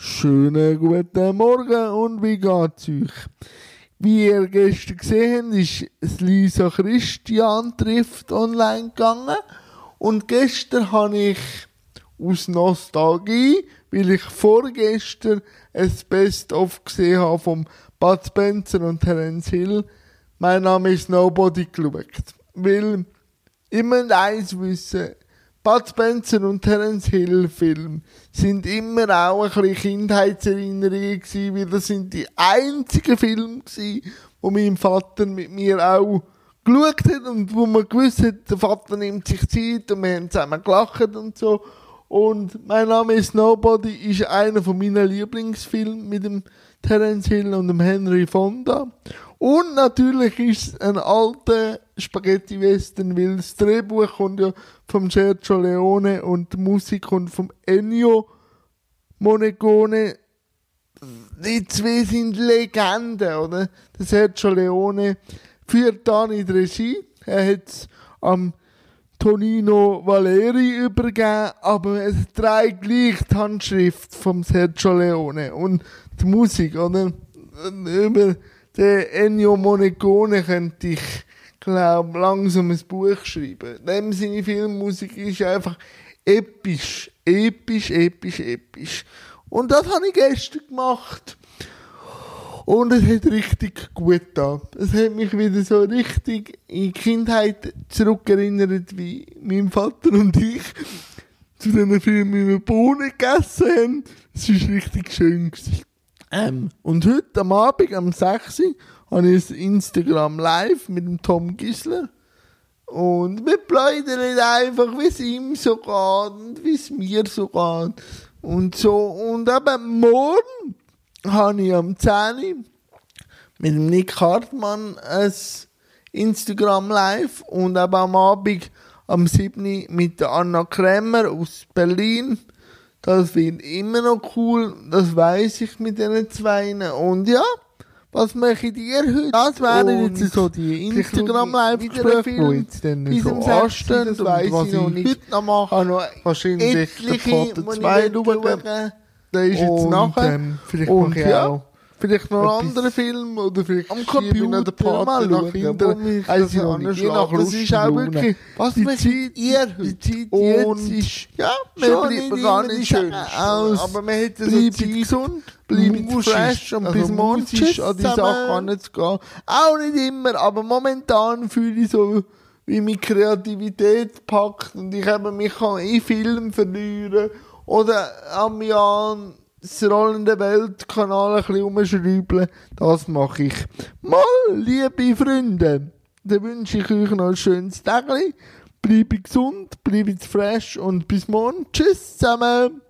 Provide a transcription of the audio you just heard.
Schönen guten Morgen und wie geht's euch? Wie ihr gestern gesehen habt, ist Lisa Christian trifft online gegangen. Und gestern habe ich aus Nostalgie, weil ich vorgestern ein Best-of gesehen habe vom Bud Spencer und Terence Hill, mein Name ist Nobody geschaut. Weil, muss eins wissen, Bud Spencer und Terence Hill Film sind immer auch ein bisschen Kindheitserinnerungen gewesen, weil das sind die einzigen Filme gewesen, wo mein Vater mit mir auch geschaut hat und wo man gewusst hat, der Vater nimmt sich Zeit und wir haben zusammen gelacht und so. Und mein Name ist Nobody ist einer von meinen Lieblingsfilme mit dem Terence Hill und dem Henry Fonda. Und natürlich ist es ein alter Spaghetti-Western, weil das Drehbuch kommt ja vom Sergio Leone und die Musik kommt vom Ennio Monegone. Die zwei sind Legenden, oder? Der Sergio Leone führt dann in die Regie. Er hat es am Tonino Valeri übergeben, aber es trägt gleich die Handschrift vom Sergio Leone und die Musik, oder? Über den Ennio Monegone könnte ich, glaube langsam ein Buch schreiben. Dem seine Filmmusik ist einfach episch, episch, episch, episch. Und das habe ich gestern gemacht. Und es hat richtig gut da. Es hat mich wieder so richtig in die Kindheit zurückerinnert, wie mein Vater und ich zu diesen Filmen wir Bohnen gegessen haben. Es war richtig schön. Ähm, und heute am Abend, am 6. Uhr, habe ich Instagram Live mit dem Tom Gisler. Und wir plaudern einfach, wie es ihm so geht und wie es mir so geht. Und so. Und eben morgen habe ich am 10. Uhr mit dem Nick Hartmann ein Instagram Live und eben am Abend am 7. Uhr mit der Anna Kremer aus Berlin. Das wird immer noch cool, das weiß ich mit diesen zwei. Und ja, was mache ich dir heute? Das wären jetzt so die vielleicht schaue Instagram ich live wieder Gespräche, einen Film die jetzt dann so 6 Uhr, anstehen das weiss was ich noch nicht. heute noch mache. noch Wahrscheinlich der ich 2 will schauen. Der ist jetzt nachher. ähm, vielleicht Und mache ich auch Vielleicht noch einen anderen Film oder vielleicht am Computer, Partner mal nach hinten. Also das je anschlägt. nach Das Lust ist und auch wirklich- Was die Zeit ihr? Die Zeit jetzt ist, ja, nicht man gar nicht schön aus. Aber man hätte so Zeit, gesund, bleibt fresh und also bis morgen an die. Sachen anzugehen. Auch nicht immer, aber momentan fühle ich so, wie mich Kreativität packt und ich eben mich kann in Film verlieren oder am Jahr das rollende Weltkanal ein bisschen umschrauben. Das mache ich. Mal, liebe Freunde, dann wünsche ich euch noch ein schönes Tag. Bleibe gesund, bleibe fresh und bis morgen. Tschüss zusammen.